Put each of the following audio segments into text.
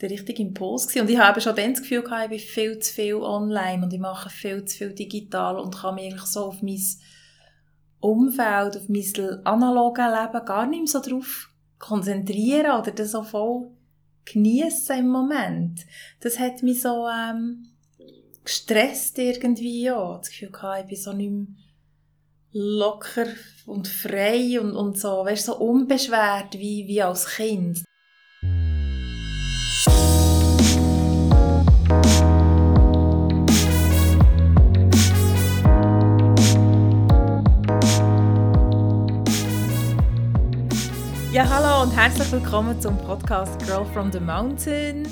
der richtige Impuls gewesen. Und ich habe schon dann das Gefühl gehabt, ich bin viel zu viel online und ich mache viel zu viel digital und kann mich eigentlich so auf mein Umfeld, auf mein analoge Leben gar nicht mehr so drauf konzentrieren oder das so voll genießen im Moment. Das hat mich so ähm, gestresst irgendwie, ja. Das Gefühl gehabt, ich bin so nicht mehr locker und frei und, und so, weißt, so unbeschwert wie, wie als Kind. Hallo und herzlich willkommen zum Podcast Girl from the Mountain.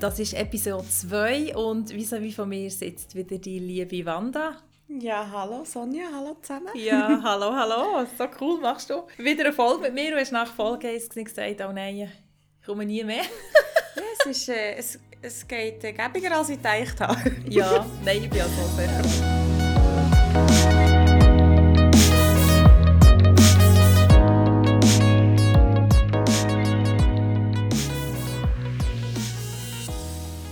Das ist Episode 2 und vis-à-vis von mir sitzt wieder die liebe Wanda. Ja, hallo Sonja, hallo zusammen. Ja, hallo, hallo. So cool machst du. Wieder eine Folge mit mir. Du hast nach Folge 1 gesagt, oh nein, ich komme nie mehr. ja, es, ist, äh, es, es geht äh, gäbiger, als ich gedacht habe. ja, nein, ich bin auch so sehr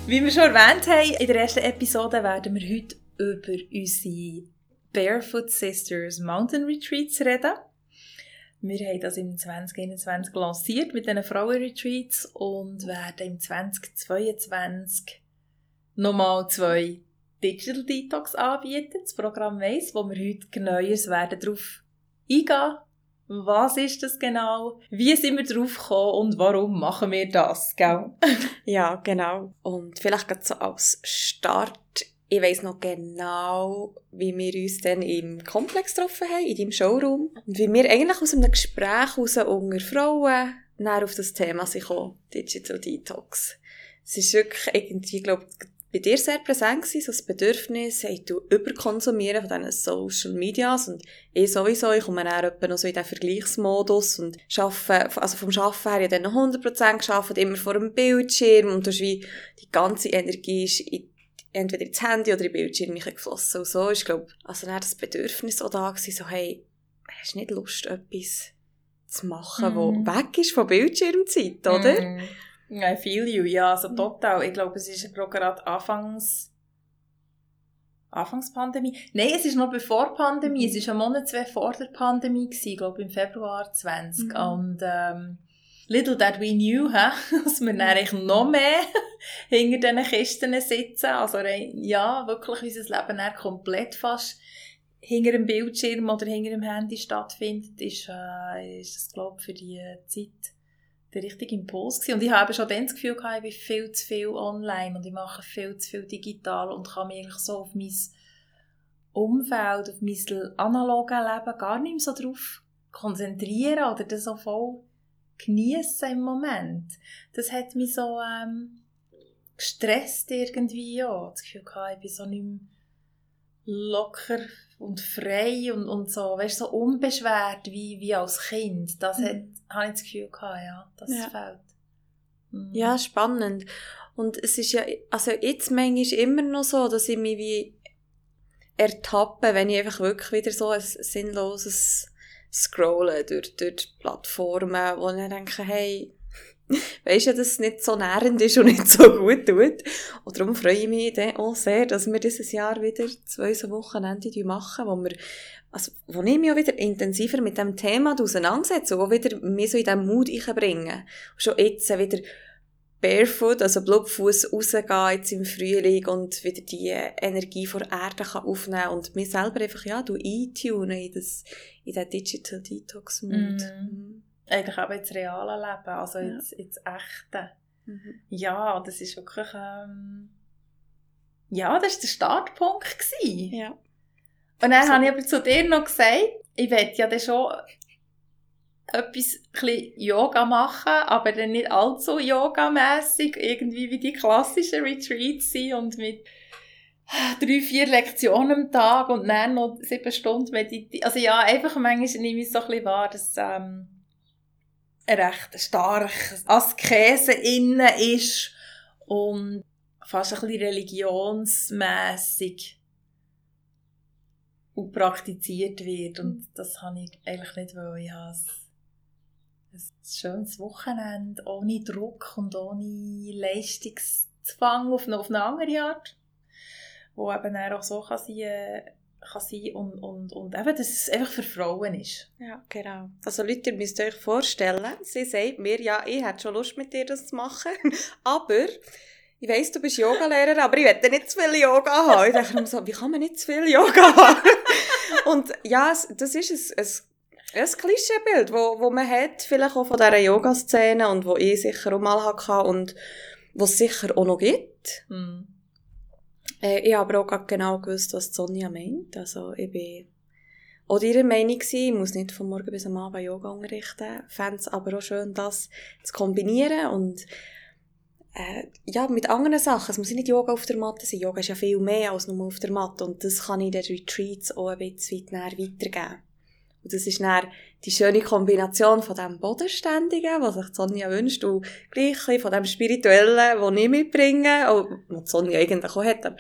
Wie wir schon erwähnt haben, in der ersten Episode werden wir heute über unsere Barefoot Sisters Mountain Retreats reden. Wir haben das im 2021 lanciert mit diesen Frauenretreats und werden im 2022 nochmal zwei Digital Detox anbieten. Das Programm 1, wo wir heute werden darauf eingehen was ist das genau? Wie sind wir drauf gekommen und warum machen wir das, gell? ja, genau. Und vielleicht gerade so als Start, ich weiss noch genau, wie wir uns dann im Komplex getroffen haben, in deinem Showroom. Und wie wir eigentlich aus einem Gespräch raus unter Frauen näher auf das Thema sind gekommen, Digital Detox. Es ist wirklich irgendwie, glaube ich, bei dir sehr präsent gewesen, so das Bedürfnis, hey, du überkonsumieren von diesen Social Medias und ich sowieso, ich komme dann etwa noch so in den Vergleichsmodus und arbeite, also vom Arbeiten her, ich dann noch 100% gearbeitet, immer vor einem Bildschirm und du hast wie, die ganze Energie ist in, entweder ins Handy oder in den Bildschirm geflossen und so ist, glaube also dann das Bedürfnis auch da gewesen, so, hey, hast du nicht Lust, etwas zu machen, mm. wo mhm. weg ist von Bildschirmzeit, oder? Mm. I feel you, ja, also mhm. total. Ich glaube, es ist gerade Anfangs... Anfangspandemie? Nein, es ist noch bevor Pandemie. Mhm. Es war ein Monat, zwei vor der Pandemie, gewesen, glaube im Februar 20. Mhm. Und ähm, little that we knew, hä? dass wir dann eigentlich noch mehr hinter diesen Kisten sitzen. Also ja, wirklich unser Leben dann komplett fast hinter dem Bildschirm oder hinter dem Handy stattfindet, ist, äh, ist das, glaube ich, für die Zeit der richtige Impuls gewesen. Und ich habe schon dann das Gefühl gehabt, ich bin viel zu viel online und ich mache viel zu viel digital und kann mich so auf mein Umfeld, auf mein analoge Leben gar nicht mehr so drauf konzentrieren oder das so voll genießen im Moment. Das hat mich so ähm, gestresst irgendwie, ja. Das Gefühl gehabt, ich bin so nicht mehr locker und frei und, und so, weißt, so unbeschwert wie, wie als Kind. Das mhm. hat, habe ich das Gefühl gehabt, ja, das ja. fehlt. Mhm. Ja, spannend. Und es ist ja, also jetzt manchmal immer noch so, dass ich mich wie ertappe, wenn ich einfach wirklich wieder so ein sinnloses Scrollen durch, durch die Plattformen, wo ich denke, hey, weisst ja, dass es nicht so nährend ist und nicht so gut tut. Und darum freue ich mich dann auch sehr, dass wir dieses Jahr wieder zwei so Wochenende machen, wo wir, also, wo ich mich auch wieder intensiver mit dem Thema auseinandersetze und auch wieder mich so in diesen Mut bringen. Schon jetzt wieder barefoot, also Blutfuß rausgehen jetzt im Frühling und wieder die Energie von der Erde kann aufnehmen und mir selber einfach, ja, du eintunen in das, in den Digital Detox Mut. Mm. Eigentlich auch ins reale Leben, also ja. ins, ins Echte. Mhm. Ja, das ist wirklich, ähm, ja, das war der Startpunkt. Gewesen. Ja. Und dann so. habe ich aber zu dir noch gesagt, ich werde ja dann schon etwas Yoga machen, aber dann nicht allzu yogamässig, irgendwie wie die klassischen Retreats sind und mit drei, vier Lektionen am Tag und dann noch sieben Stunden meditieren. Also ja, einfach manchmal nehme ich es so ein bisschen wahr, dass ähm, recht stark Askese innen ist und fast ein bisschen religionsmässig und praktiziert wird. Und das habe ich eigentlich nicht, weil ich habe ein schönes Wochenende, ohne Druck und ohne Leistungszwang auf eine, auf eine andere Art, wo eben auch so kann sein, äh, kann sein und, und, und eben, dass es einfach für Frauen ist. Ja, genau. Also Leute, ihr müsst euch vorstellen, sie sagt mir, ja, ich hätte schon Lust mit dir das zu machen, aber ich weiss, du bist Yogalehrer, aber ich werde nicht zu viel Yoga haben. Ich denke mir so, wie kann man nicht zu viel Yoga haben? und ja, das ist ein, ein, ein Klischeebild, wo, wo man hat, vielleicht auch von dieser Yoga-Szene und wo ich sicher auch mal hatte und was es sicher auch noch gibt. Mm. Äh, ich habe aber auch genau gewusst, was Sonja meint. Also ich bin auch ihrer Meinung gewesen. Ich muss nicht von morgen bis am Abend Yoga unterrichten. Ich fände es aber auch schön, das zu kombinieren und äh, ja, mit anderen Sachen. Es muss nicht Yoga auf der Matte sein. Yoga ist ja viel mehr als nur auf der Matte. Und das kann ich den Retreats auch ein bisschen weit weitergeben. Und das ist dann die schöne Kombination von dem Bodenständigen, was sich Sonja wünscht, und gleich von dem Spirituellen, das ich mitbringe, auch, was Sonja eigentlich auch hat, aber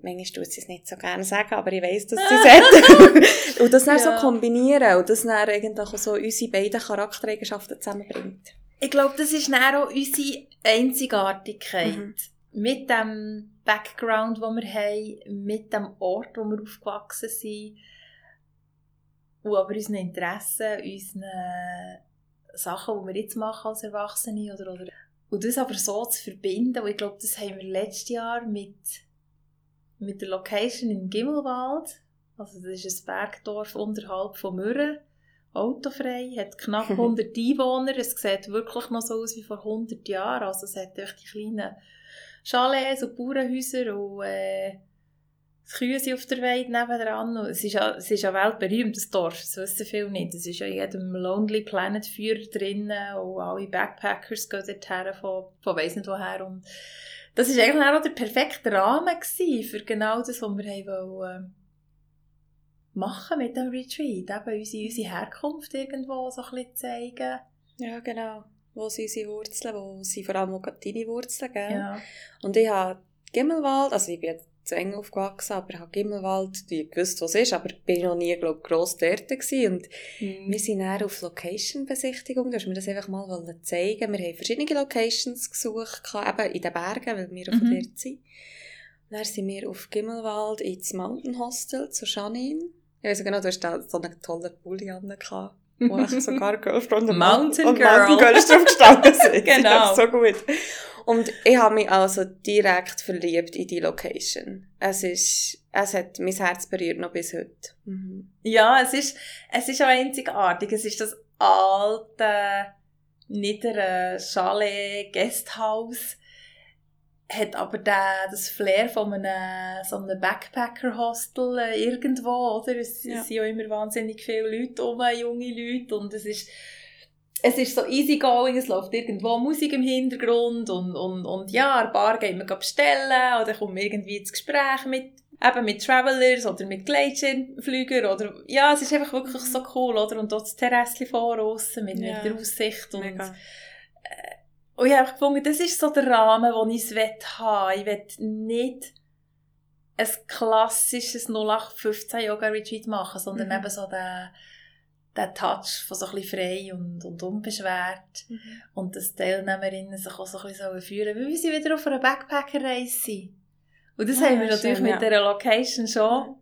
manchmal tut sie es nicht so gerne sagen, aber ich weiss, dass sie es hat. und das dann ja. so kombinieren und das dann eigentlich auch so unsere beiden Charaktereigenschaften zusammenbringt. Ich glaube, das ist dann auch unsere Einzigartigkeit. Mhm. Mit dem Background, den wir haben, mit dem Ort, wo wir aufgewachsen sind, und aber unseren Interessen, unseren Sachen, die wir jetzt machen als Erwachsene oder, oder und das aber so zu verbinden, und ich glaube, das haben wir letztes Jahr mit, mit der Location in Gimmelwald, also das ist ein Bergdorf unterhalb von Mürren, autofrei, hat knapp 100 Einwohner, es sieht wirklich noch so aus wie vor 100 Jahren, also es hat echt die kleinen Chalets und Bauernhäuser und äh, Sind auf der Weide nebenan. Es ist, ja, es ist ja weltberühmt, das Dorf, das wissen viele nicht. Es ist ja in jedem Lonely Planet Führer drinnen und alle Backpackers gehen dorthin von, von weiss nicht woher. Und das war eigentlich auch der perfekte Rahmen für genau das, was wir wollen, machen mit dem Retreat. Eben unsere, unsere Herkunft irgendwo so ein bisschen zeigen. Ja, genau. Wo sind unsere Wurzeln? Wo sind vor allem auch deine Wurzeln? Gell? Ja. Und ich habe Gimmelwald, also ich bin jetzt zu eng aufgewachsen, aber ich habe Gimmelwald, die gewusst, was ist, aber bin noch nie, glaube gross dort gewesen. Und mhm. wir sind dann auf Location-Besichtigung, da hast mir das einfach mal zeigen Wir haben verschiedene Locations gesucht, eben in den Bergen, weil wir mhm. von dort sind. Und dann sind wir auf Gimmelwald ins Mountain Hostel zu Janine. Ich weiß genau, du hast da so einen tollen Pulli an wo ich sogar Girlfriend und Mountain und Girl. Mountain Girl ist drauf gestanden. genau. so gut. Und ich habe mich also direkt verliebt in die Location. Es ist, es hat mein Herz berührt noch bis heute. Mhm. Ja, es ist, es ist auch einzigartig. Es ist das alte, niedere Chalet, Guesthouse hat aber der, das Flair von einem, so einem Backpacker-Hostel äh, irgendwo, oder? Es, ja. es sind ja immer wahnsinnig viele Leute um, junge Leute, und es ist, es ist so easygoing, es läuft irgendwo Musik im Hintergrund, und, und, und ja, ein paar gehen wir bestellen, oder wir irgendwie ins Gespräch mit, eben mit Travelers, oder mit Gleitschirmflügern, oder, ja, es ist einfach wirklich so cool, oder? Und dort das Terrasse vor mit, ja. mit der Aussicht, und, Mega. Äh, und ich habe gefunden, das ist so der Rahmen, den ich es haben will. Ich will nicht ein klassisches 0815 Yoga Retreat machen, sondern mhm. eben so den, den Touch von so ein bisschen frei und, und unbeschwert. Mhm. Und dass Teilnehmerinnen sich auch so ein bisschen fühlen wie sie wieder auf einer Backpacker-Reise sind. Und das ja, haben wir natürlich schön, mit ja. dieser Location schon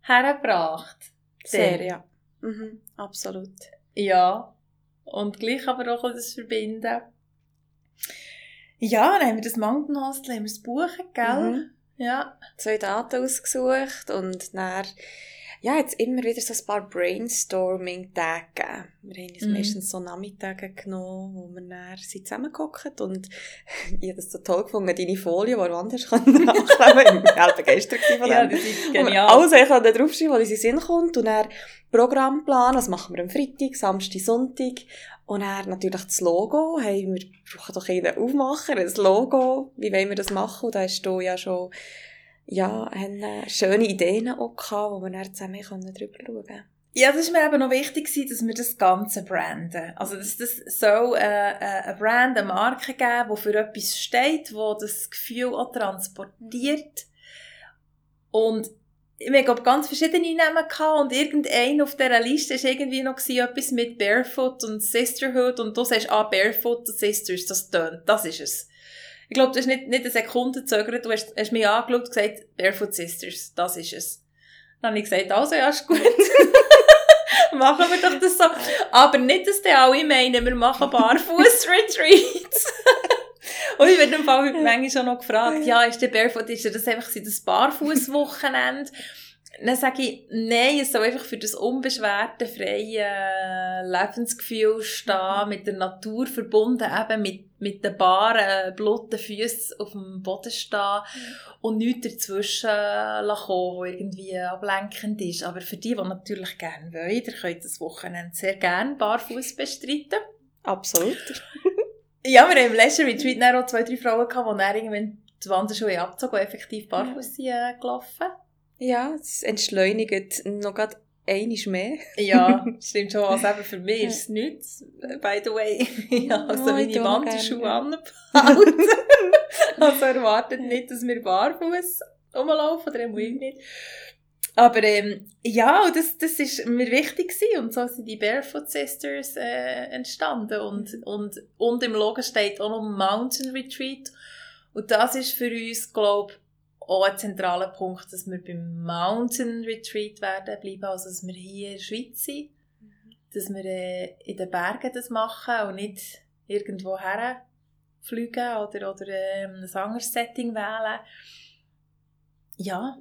hergebracht. Sehr, ja. Mhm, absolut. Ja. Und gleich aber auch das Verbinden ja, dann haben wir das Mountain Hostel, haben wir das buchen, gell? Mhm. Ja. Zwei Daten ausgesucht und dann ja, jetzt immer wieder so ein paar Brainstorming-Tage Wir haben uns mm. meistens so Nachmittage genommen, wo wir dann zusammengehockt und ich habe das so toll gefunden, deine Folie, die du anders nachkleben kann. Ich war begeistert von dem. Ja, das ist genial. Alles ich kann da draufschreiben, was in den Sinn kommt und dann Programmplan, was machen wir am Freitag, Samstag, Sonntag und dann natürlich das Logo. Hey, wir brauchen doch einen Aufmacher, ein Logo. Wie wollen wir das machen? Und da hast du ja schon ja, haben äh, schöne Ideen auch gehabt, wo wir dann zusammen drüber schauen können. Ja, das ist mir eben noch wichtig dass wir das Ganze branden. Also, dass das so äh, äh, eine Brand, eine Marke geben, die für etwas steht, wo das Gefühl auch transportiert. Und wir hatten ganz verschiedene Namen gehabt und irgendein auf dieser Liste war irgendwie noch etwas mit Barefoot und Sisterhood und du sagst, ah, Barefoot und Sisters, das tönt, das ist es. Ich glaube, du hast nicht, nicht eine Sekunde gezögert, du hast, hast mich angeschaut und gesagt, Barefoot Sisters, das ist es. Dann habe ich gesagt, also ja, ist gut. machen wir doch das so. Aber nicht, dass die alle meinen, wir machen Barfuß-Retreats. Und ich werde im Fall heute manchmal schon noch gefragt, ja, ist der Barefoot, ist das einfach das Barfuß-Wochenende? Dann sage ich, nein, es soll einfach für das unbeschwerte, freie Lebensgefühl stehen, mit der Natur verbunden, eben mit, mit den baren, blutigen Füßen auf dem Boden stehen mhm. und nichts dazwischen kommen, was irgendwie ablenkend ist. Aber für die, die natürlich gerne wollen, ihr könnt das Wochenende sehr gerne barfuß bestreiten. Absolut. Ja, wir haben im letzten Retreat auch zwei, drei Frauen gehabt, die dann irgendwann die Wanderschuhe abgezogen und effektiv barfuß sind äh, gelaufen. Ja, es entschleunigt noch gerade einiges mehr. ja, stimmt schon. Also eben für mich ist es nichts, by the way. ja, also oh, meine Wanderschuhe anbehalten. also erwartet nicht, dass wir barfuß rumlaufen, oder muss ich nicht. Aber ähm, ja, das, das ist mir wichtig gewesen. und so sind die Barefoot Sisters äh, entstanden und, und, und im Logo steht auch noch Mountain Retreat und das ist für uns, glaube auch ein zentraler Punkt, dass wir beim Mountain Retreat werden bleiben, also dass wir hier in der Schweiz sind, mhm. dass wir äh, in den Bergen das machen und nicht irgendwo her fliegen oder, oder äh, ein anderes Setting wählen. Ja,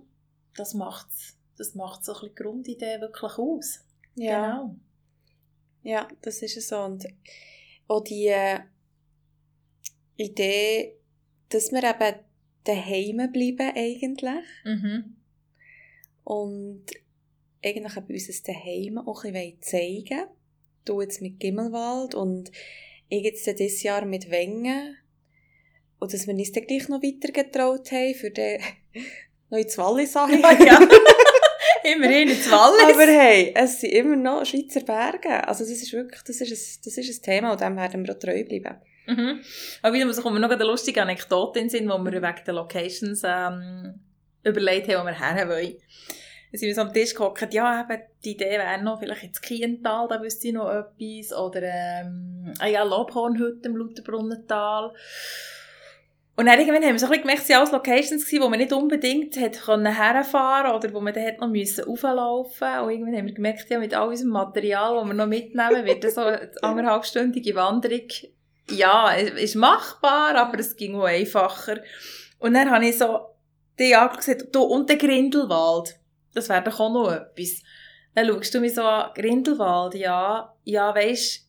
das macht das macht so ein bisschen die Grundidee wirklich aus. Ja. Genau. Ja, das ist so. Und auch die äh, Idee, dass wir eben daheim bleiben eigentlich. Mhm. Und eigentlich bei uns Daheim auch ein bisschen zeigen Du jetzt mit Gimmelwald und ich jetzt dieses Jahr mit Wengen. Und dass wir uns dann gleich noch weiter getraut haben, für den noch ins Wallis ja, ja. Immerhin ins Wallis. Aber hey, es sind immer noch Schweizer Berge. Also das ist wirklich, das ist ein, das ist ein Thema und dem werden wir auch treu bleiben. Mhm. Aber wieder kommen wir noch eine lustige Anekdote in Sinn, wo wir wegen der Locations ähm, überlegt haben, wo wir her wollen. Dann sind wir so am Tisch gehockt, ja, eben, die Idee wäre noch vielleicht ins Kiental, da wüsste ich noch etwas, oder ähm, ah ja, Lobhornhütte im Lutherbrunnental. Und dann irgendwann haben wir so ein bisschen gemerkt, es waren alles Locations, gewesen, wo man nicht unbedingt hätte herfahren oder wo man dann noch müssen auflaufen Und irgendwann haben wir gemerkt, ja, mit all unserem Material, das wir noch mitnehmen, wird das so eine anderthalbstündige Wanderung ja, ist machbar, aber es ging auch einfacher. Und dann habe ich so die angesehen, du, und der Grindelwald, das wäre doch auch noch etwas. Dann schaust du mich so an, Grindelwald, ja, ja, weisst,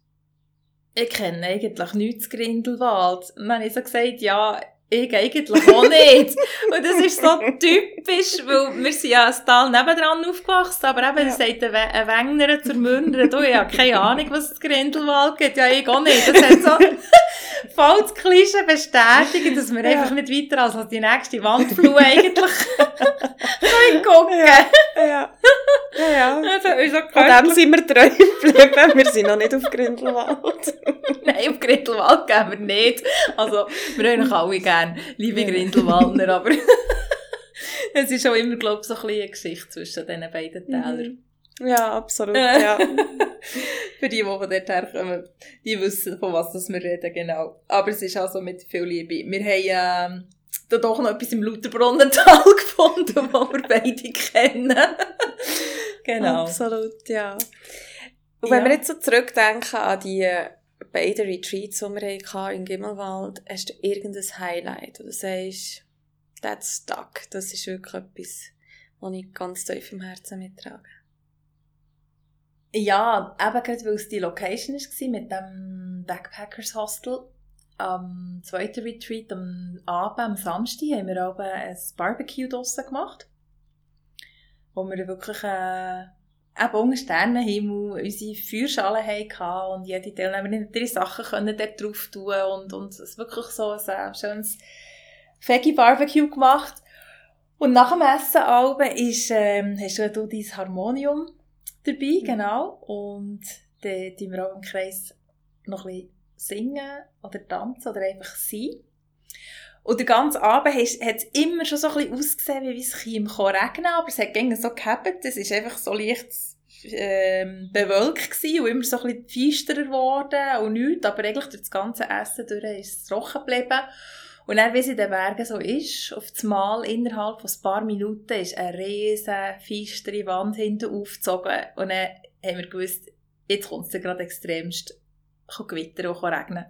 ich kenne eigentlich nichts Grindelwald. Und dann habe ich so gesagt, ja, ich eigentlich auch nicht. Und das ist so typisch, weil wir sind ja ein Tal nebendran aufgewachsen, aber eben, ja. sagt ein Wengner zur Münner, du, ich habe keine Ahnung, was es Grindelwald gibt. Ja, ich auch nicht. Das hat so voll das Klischee bestätigt, dass wir ja. einfach nicht weiter als die nächste Wandflur eigentlich können gucken. Ja. ja. Ja, ja. Also, unser dem sind wir treu geblieben. Wir sind noch nicht auf Grindelwald. Nein, auf Grindelwald gehen wir nicht. Also, wir haben noch alle gerne, liebe Grindelwaldner, aber es ist auch immer, glaube ich, so ein bisschen eine Geschichte zwischen diesen beiden Tälern. Mhm. Ja, absolut, ja. Für die, die von dort herkommen, die wissen, von was wir reden, genau. Aber es ist also mit viel Liebe. Wir haben ähm, da doch noch etwas im Lutherbrunnental gefunden, das wir beide kennen. genau. Absolut, ja. Und wenn ja. wir jetzt so zurückdenken an die beiden Retreats, die wir hatten in Gimmelwald, hast du irgendein Highlight, wo du sagst, that's stuck. Das ist wirklich etwas, was ich ganz tief im Herzen mittrage. Ja, eben gerade weil es die Location war mit dem Backpackers Hostel. Am zweiten Retreat, am Abend, am Samstag, haben wir aber ein Barbecue draussen gemacht. Wo wir wirklich äh, eben unter Sternenhimmel unsere Feuerschale hatten und jede Teilnehmerin ihre Sachen können dort drauf tun und, und es wirklich so ein schönes Veggie-Barbecue gemacht. Und nach dem Essen Alben ist, ähm, hast du dein Harmonium dabei, mhm. genau. Und dann tun wir auch im Kreis noch ein bisschen singen oder tanzen oder einfach sein. Und den ganzen Abend hat es immer schon so ein bisschen ausgesehen, wie es regnen regnen aber es hat gegen so gehabt, es ist einfach so leicht ähm, bewölkt gewesen und immer so ein bisschen feisterer geworden und nichts, aber eigentlich durch das ganze Essen durch ist es trocken geblieben. Und dann, wie es in den Bergen so ist, auf das Mal innerhalb von ein paar Minuten ist eine riesen, feistere Wand hinten aufgezogen. Und dann haben wir gewusst, jetzt kommt es gerade extremst. Gewittern und regnen.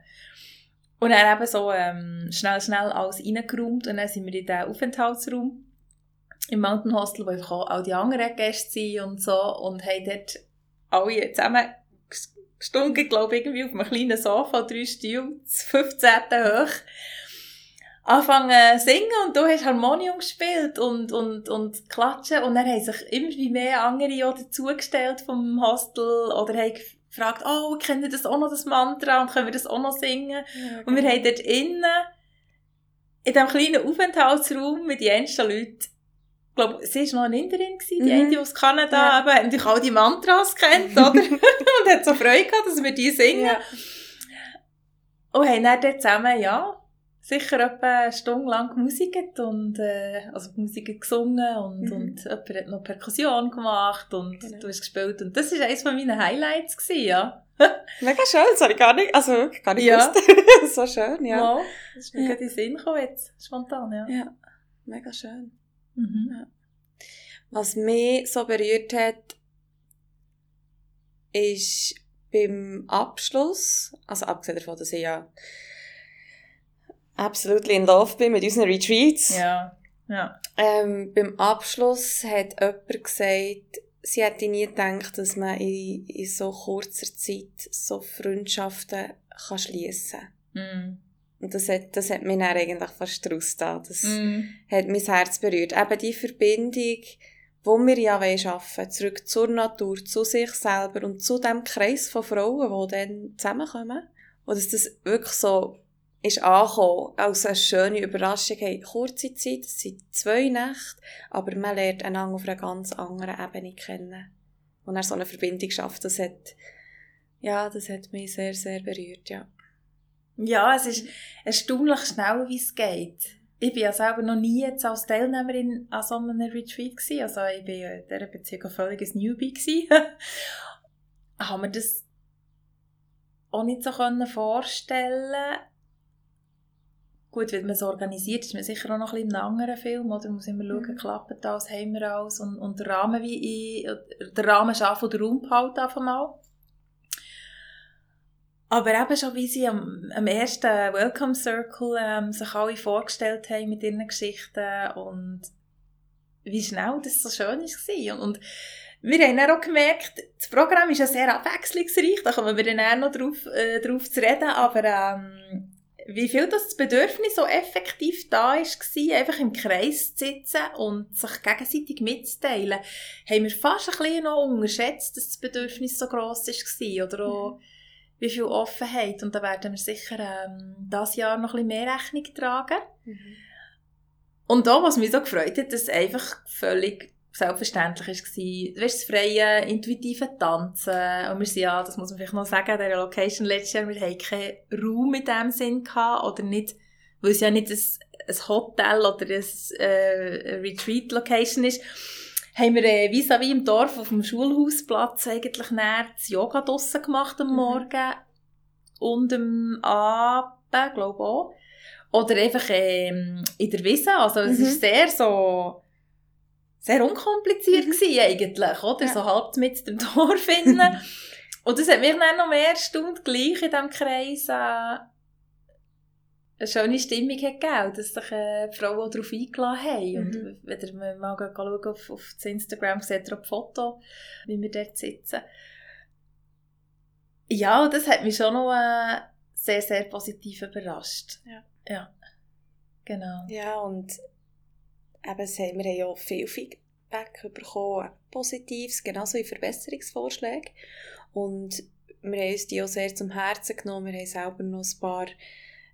Und dann eben so ähm, schnell, schnell alles reingeräumt und dann sind wir in den Aufenthaltsraum im Mountain Hostel, wo einfach auch die anderen Gäste sind und so und haben dort alle zusammen gestunken, glaube ich, irgendwie auf einem kleinen Sofa, drei Stühle, das 15. hoch anfangen zu singen und du hast Harmonium gespielt und, und, und klatschen und dann haben sich immer mehr andere auch dazugestellt vom Hostel oder haben gefragt, oh, kennen wir das auch noch, das Mantra und können wir das auch noch singen? Ja, und wir haben dort innen in diesem kleinen Aufenthaltsraum mit den ersten Leuten ich glaube, sie war noch eine Inderin, die mhm. eine aus Kanada, ja. eben, hat natürlich all die Mantras kennt, oder? und hat so Freude gehabt, dass wir die singen. Ja. Und haben dann dort zusammen, ja, sicher etwa eine Stunde lang Musik und, äh, also Musik gesungen und, mhm. und jemand hat noch Perkussion gemacht und genau. du hast gespielt und das war eines von meinen Highlights gewesen, ja. Mega schön, das habe ich gar nicht, also gar nicht ja. gewusst. so schön, ja. ja das ist mir ja. gerade in den Sinn gekommen jetzt, spontan, ja. Ja, mega schön. Mhm. Ja. Was mich so berührt hat, ist beim Abschluss, also abgesehen davon, dass ich ja absolut in love bin mit unseren Retreats. Ja, ja. Ähm, beim Abschluss hat jemand gesagt, sie hätte nie gedacht, dass man in, in so kurzer Zeit so Freundschaften kann schliessen kann. Mm. Und das hat, das hat mich dann eigentlich fast rausgetan. Das mm. hat mein Herz berührt. Eben die Verbindung, wo wir ja arbeiten wollen, zurück zur Natur, zu sich selber und zu dem Kreis von Frauen, die dann zusammenkommen. Und dass das wirklich so ist angekommen als eine schöne Überraschung. Hey, kurze Zeit, es sind zwei Nächte, aber man lernt einander auf einer ganz anderen Ebene kennen. Und er so eine Verbindung schafft, das hat, ja, das hat mich sehr, sehr berührt, ja. Ja, es ist erstaunlich schnell, wie es geht. Ich war ja selber noch nie jetzt als Teilnehmerin an so einem Retreat gewesen. Also ich war in dieser Beziehung ein Newbie gewesen. Haben wir das auch nicht so vorstellen Gut, wenn man es organisiert, ist man sicher auch noch ein bisschen in einem anderen Film, oder? Man muss immer schauen, mhm. klappt das, haben wir alles, und, und der Rahmen, wie ich, der Rahmen schaffen oder Raum behalten einfach mal. Aber eben schon, wie sie am, am ersten Welcome Circle ähm, sich alle vorgestellt haben mit ihren Geschichten und wie schnell das so schön war. Und, und wir haben dann auch gemerkt, das Programm ist ja sehr abwechslungsreich, da kommen wir dann auch noch drauf, äh, drauf zu reden, aber ähm, wie viel das Bedürfnis so effektiv da ist, war, einfach im Kreis zu sitzen und sich gegenseitig mitzuteilen, haben wir fast ein bisschen noch unterschätzt, dass das Bedürfnis so gross war oder auch, mhm. wie viel Offenheit. Und da werden wir sicher ähm, dieses Jahr noch ein bisschen mehr Rechnung tragen. Mhm. Und da, was mich so gefreut hat, dass einfach völlig selbstverständlich war. Weißt, das freie, intuitive Tanzen. Und wir sind ja, das muss man vielleicht noch sagen, an dieser Location letztes Jahr, wir hatten keinen Raum in dem Sinn gehabt, oder nicht, weil es ja nicht ein, ein Hotel oder ein äh, Retreat-Location ist, haben wir äh, vis-à-vis im Dorf auf dem Schulhausplatz eigentlich näher das Yoga draussen gemacht am mhm. Morgen und am Abend, glaube ich auch. Oder einfach ähm, in der Wiese. Also es mhm. ist sehr so sehr unkompliziert mhm. gewesen, eigentlich, oder? Ja. So halb mit dem Dorf finden. Und das hat mich dann noch mehr Stunden gleich in diesem Kreis äh, eine schöne Stimmung hat gegeben, dass sich äh, die Frauen darauf eingeladen haben. Mhm. Und wenn ihr mal schauen auf, auf das Instagram, seht ihr auch die Foto, wie wir dort sitzen. Ja, das hat mich schon noch äh, sehr, sehr positiv überrascht. Ja. ja. Genau. Ja, und eben, wir haben ja viel Feedback bekommen, Positives, genauso wie Verbesserungsvorschläge. Und wir haben uns die auch sehr zum Herzen genommen. Wir haben selber noch ein paar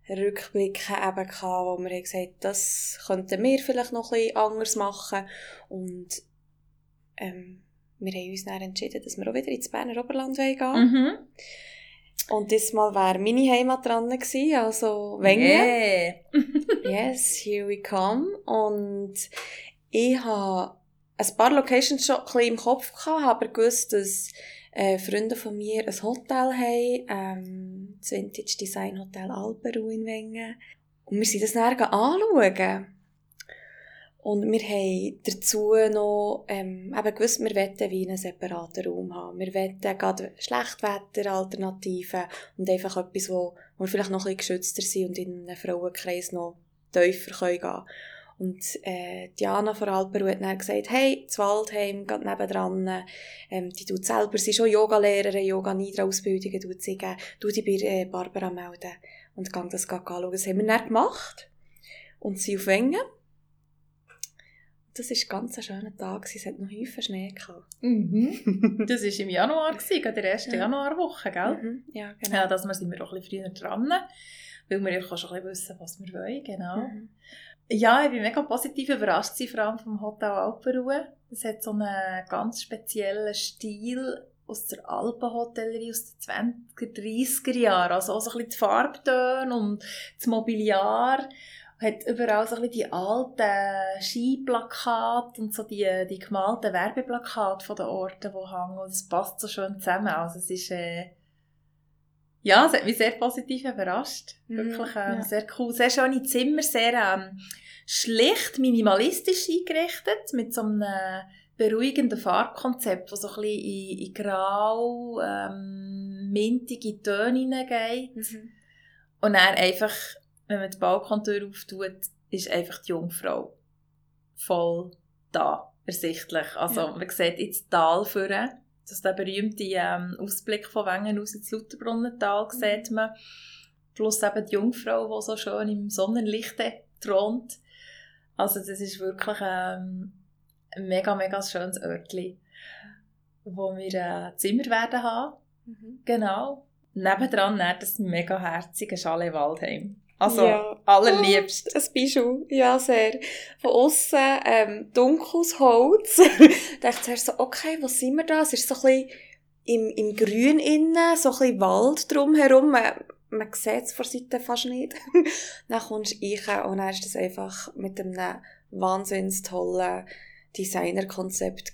Rückblicke eben gehabt, wo wir haben gesagt das könnten wir vielleicht noch ein bisschen anders machen. Und ähm, wir haben uns dann entschieden, dass wir auch wieder ins Berner Oberland gehen wollen. Mhm. Und diesmal wäre meine Heimat dran gewesen, also Wengen. Yeah. yes, here we come. Und ich habe ein paar Locations schon ein bisschen im Kopf gehabt, habe aber gewusst, dass äh, Freunde von mir ein Hotel haben, ähm, das Vintage Design Hotel Alperu in Wengen. Und wir sind das dann anschauen. Und wir haben dazu noch ähm, eben gewusst, wir wollen wie einen separaten Raum haben. Wir wollen gerade Schlechtwetteralternativen und einfach etwas, wo, wir vielleicht noch ein bisschen geschützter sind und in einem Frauenkreis noch tiefer gehen können. Und äh, Diana von Alperu hat dann gesagt, hey, das Waldheim, gerade nebendran, ähm, die tut selber, sie ist schon Yogalehrerin, Yoga-Nidra-Ausbildungen tut sie geben, du dich bei äh, Barbara melden und gang das anschauen. Das haben wir dann gemacht und sie auf Wengen. Das war ganz ein schöner Tag, es hat noch häufig Schnee gehabt. Mhm. Das war im Januar, gewesen, der ersten Ja. Januarwoche, gell? Mhm. Ja, genau. Ja, das sind wir auch ein bisschen früher dran, weil wir ja auch schon ein bisschen wissen, was wir wollen, genau. Mhm. Ja, ich war mega positiv überrascht, vor allem vom Hotel Alpenruhe. Es hat so einen ganz speziellen Stil aus der Alpenhotellerie aus den 20er, 30er Jahren. Also auch so ein bisschen die Farbtöne und das Mobiliar. Hat überall so ein die alten Skiplakate und so die, die gemalten Werbeplakate von den Orten, die hängen. Und es passt so schön zusammen. Also es ist... Äh, ja, es hat mich sehr positiv überrascht. Mhm, Wirklich ähm, ja. sehr cool. Sehr schöne Zimmer, sehr ähm, schlicht, minimalistisch eingerichtet, mit so einem beruhigenden Farbkonzept, das so ein bisschen in, in grau, ähm, mintige Töne hineingeht. Mhm. Und dann einfach, wenn man die Balkontür auftut, ist einfach die Jungfrau voll da, ersichtlich. Also Ja. man sieht ins Tal führen, das ist der berühmte ähm, Ausblick von Wengen aus ins Lauterbrunnental, Mhm. sieht man. Plus eben die Jungfrau, die so schön im Sonnenlicht thront. Also das ist wirklich ähm, ein mega, mega schönes Örtchen, wo wir äh, Zimmer werden haben. Mhm. Genau. Nebendran dann das mega herzige Chalet Waldheim. Also, Ja. allerliebst. Ein Bijou, ja, sehr. Von außen ähm, dunkles Holz. ich dachte zuerst so, okay, was sind wir da? Es ist so ein bisschen im, im Grün innen, so ein bisschen Wald drumherum. Man, man sieht es von Seite fast nicht. dann kommst du rein und dann ist das einfach mit einem wahnsinnig tollen Designerkonzept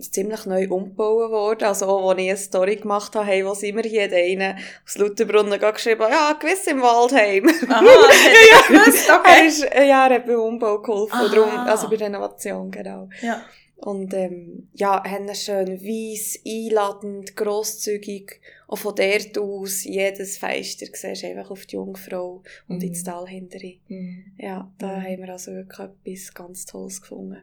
ziemlich neu umgebaut worden. Also auch, als ich eine Story gemacht habe, hey, wo sind wir hier? Der eine aus Lauterbrunnen hat geschrieben, ja, gewiss im Waldheim. Aha, hätte ich gewusst, Er okay. ist, äh, ja, er hat beim Umbau geholfen, Ah. darum, also bei Renovation, genau. Ja. Und, ähm, ja, haben schön weiss, einladend, grosszügig, auch von dort aus, jedes Fenster siehst du einfach auf die Jungfrau und Mhm. ins Tal hinterher. Mhm. Ja, da Mhm. haben wir also wirklich etwas ganz Tolles gefunden.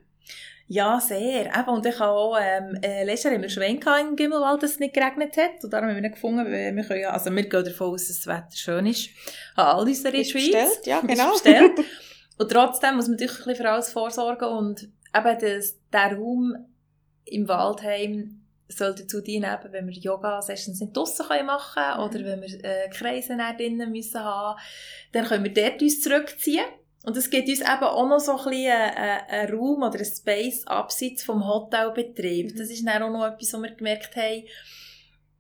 Ja, sehr. Eben, und ich habe auch, ähm, äh, letztes Jahr haben wir Schwein gehabt im Gimmelwald, dass es nicht geregnet hat. Und darum haben wir gefunden, weil wir können ja, also wir gehen davon aus, dass das Wetter schön ist. An all unsere Ist Schweiz. bestellt, ja, genau. bestellt. Und trotzdem muss man natürlich ein bisschen für alles vorsorgen und eben das, der Raum im Waldheim soll dazu dienen, eben, wenn wir Yoga-Sessions nicht draussen machen können oder wenn wir äh, Kreise drinnen müssen haben, dann können wir dort uns zurückziehen. Und es gibt uns eben auch noch so ein bisschen einen, einen Raum oder einen Space abseits vom Hotelbetrieb. Mhm. Das ist dann auch noch etwas, was wir gemerkt haben,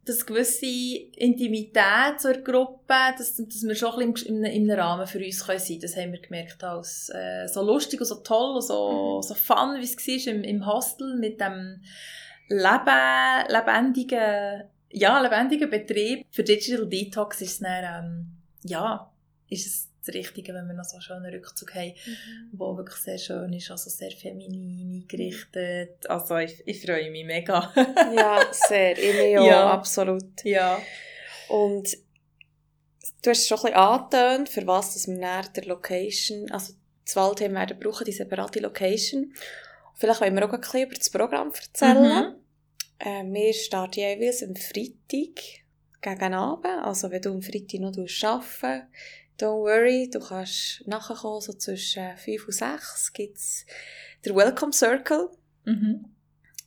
dass gewisse Intimität zur Gruppe, dass, dass wir schon ein bisschen im, im Rahmen für uns können sein können. Das haben wir gemerkt als äh, so lustig und so toll und so, Mhm. so fun, wie es war im, im Hostel mit dem Leben, lebendigen, ja, lebendigen Betrieb. Für Digital Detox ist es dann, ähm, ja, ist es das Richtige, wenn wir noch so einen schönen Rückzug haben, wo wirklich sehr schön ist, also sehr feminin eingerichtet. Also ich, ich freue mich mega. ja, sehr. Ich mich auch, Ja. absolut. ja. Und du hast schon ein bisschen angetönt, für was dass wir näher der Location, also das Waldheim werden brauchen, die separate Location. Vielleicht wollen wir auch ein bisschen über das Programm erzählen. Mhm. Äh, wir starten jeweils am Freitag gegen Abend. Also wenn du am Freitag noch arbeiten don't worry, du kannst nachkommen, so zwischen 5 und 6 gibt es den Welcome Circle. Mhm.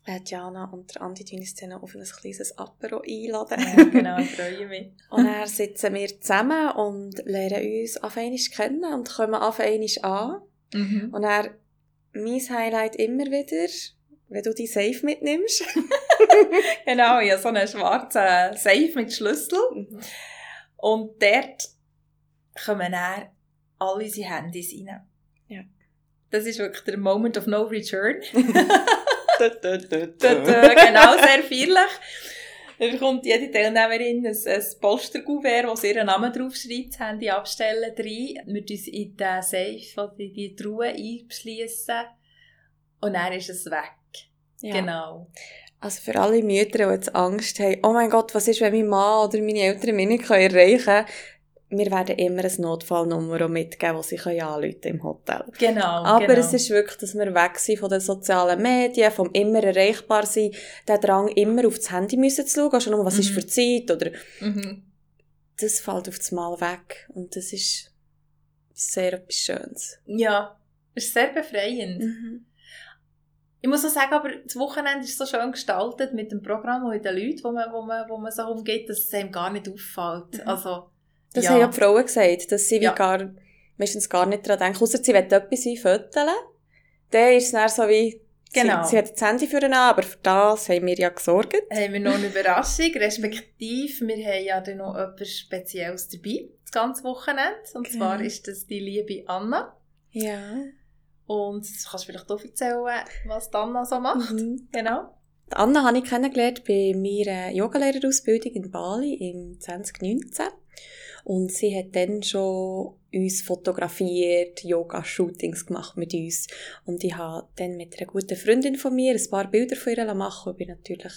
Äh, Diana und der Andi tun uns dann auf ein kleines Apero einladen. Ja, genau, ich freue mich. Und dann sitzen wir zusammen und lernen uns auf einmal kennen und kommen auf einmal an. Mhm. Und dann mein Highlight immer wieder, wenn du die Safe mitnimmst. genau, ich habe so einen schwarzen Safe mit Schlüssel. Mhm. Und dort kommen dann alle unsere Handys rein. Ja. Das ist wirklich der Moment of no return. Genau, sehr feierlich. Dann bekommt jede Teilnehmerin ein, ein Polsterkuvert, wo sie ihren Namen draufschreibt, das Handy abstellen, rein. Wir uns in den Safe oder in die Truhe einschliessen. Und dann ist es weg. Ja. Genau. Also für alle Mütter, die jetzt Angst haben, oh mein Gott, was ist, wenn mein Mann oder meine Eltern mich nicht erreichen können? Wir werden immer ein Notfallnummer mitgeben, das sie anrufen im Hotel. Genau. Aber genau. es ist wirklich, dass wir weg sind von den sozialen Medien, vom immer erreichbar sein, der Drang, immer auf das Handy müssen zu schauen, schon nur, was ist Mhm. für Zeit, oder, Mhm. das fällt auf das Mal weg. Und das ist sehr etwas Schönes. Ja, es ist sehr befreiend. Mhm. Ich muss auch sagen, aber das Wochenende ist so schön gestaltet mit dem Programm und mit den Leuten, wo man, wo man, wo man so umgeht, dass es einem gar nicht auffällt. Mhm. Also, Das ja. haben ja die Frauen gesagt, dass sie wie Ja. gar, meistens gar nicht daran denken, außer sie wollen etwas wie föteln. Dann ist es dann so wie, Genau. sie, sie hat das Handy für an, aber für das haben wir ja gesorgt. haben wir noch eine Überraschung, respektive wir haben ja dann noch etwas Spezielles dabei, das ganze Wochenende. Und Okay. zwar ist das die liebe Anna. Ja. Und kannst du vielleicht auch erzählen, was die Anna so macht. Mhm. Genau. Die Anna habe ich kennengelernt bei meiner Yogalehrerausbildung in Bali im 2019. Und sie hat dann schon uns fotografiert, Yoga-Shootings gemacht mit uns. Und ich habe dann mit einer guten Freundin von mir ein paar Bilder von ihr machen und bin natürlich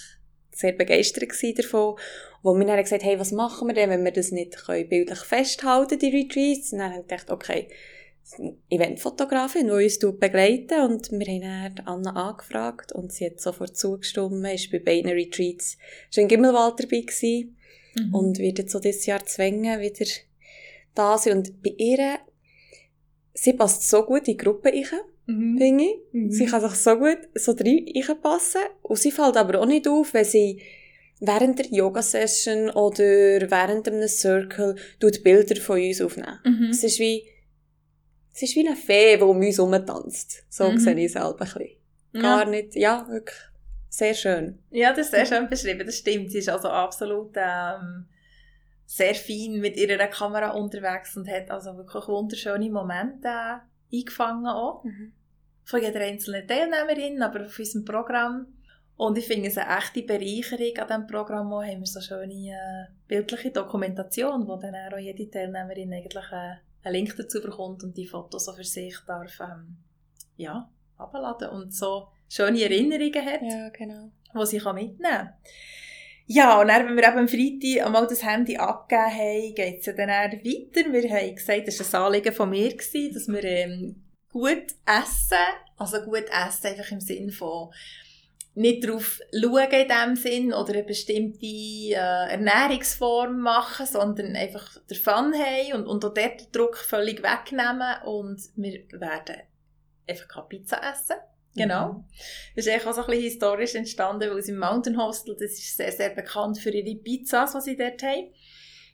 sehr begeistert davon. Wo wir dann gesagt hey, was machen wir denn, wenn wir das nicht können, bildlich festhalten, die Retreats? Und dann habe ich gedacht, okay, Eventfotografin, die uns begleiten und wir haben dann Anna angefragt und sie hat sofort zugestimmt, ist bei beiden Retreats schon in Gimmelwald dabei gewesen Mhm. und wird jetzt so dieses Jahr zwingen, wieder da sein. Und bei ihr, sie passt so gut in die Gruppe rein, Mhm. finde ich. Mhm. Sie kann sich so gut so rein reinpassen. Und sie fällt aber auch nicht auf, wenn sie während der Yoga-Session oder während einem Circle tut Bilder von uns aufnehmen. Mhm. Es ist wie, es ist wie eine Fee, die um uns herumtanzt. So Mhm. sehe ich es selber ein bisschen. Gar nicht, ja, wirklich sehr schön. Ja, das ist sehr schön beschrieben, das stimmt. Sie ist also absolut ähm, sehr fein mit ihrer Kamera unterwegs und hat also wirklich wunderschöne Momente äh, eingefangen auch. Von jeder einzelnen Teilnehmerin, aber auf unserem Programm. Und ich finde es eine echte Bereicherung an diesem Programm auch, haben wir so schöne äh, bildliche Dokumentation, wo dann auch jede Teilnehmerin eigentlich äh, einen Link dazu bekommt und die Fotos so für sich darf ähm, ja, abladen und so schöne Erinnerungen hat Ja, genau. die sie kann mitnehmen kann. Ja, und dann, wenn wir eben am Freitag einmal das Handy abgegeben haben, geht es ja dann weiter. Wir haben gesagt, das war ein Anliegen von mir, gewesen, dass wir ähm, gut essen, also gut essen einfach im Sinn von nicht darauf schauen in dem Sinn oder eine bestimmte äh, Ernährungsform machen, sondern einfach den Fun haben und, und auch dort den Druck völlig wegnehmen und wir werden einfach keine Pizza essen. Genau. Das ist eigentlich auch so ein bisschen historisch entstanden, weil es im Mountain Hostel, das ist sehr, sehr bekannt für ihre Pizzas, die sie dort haben.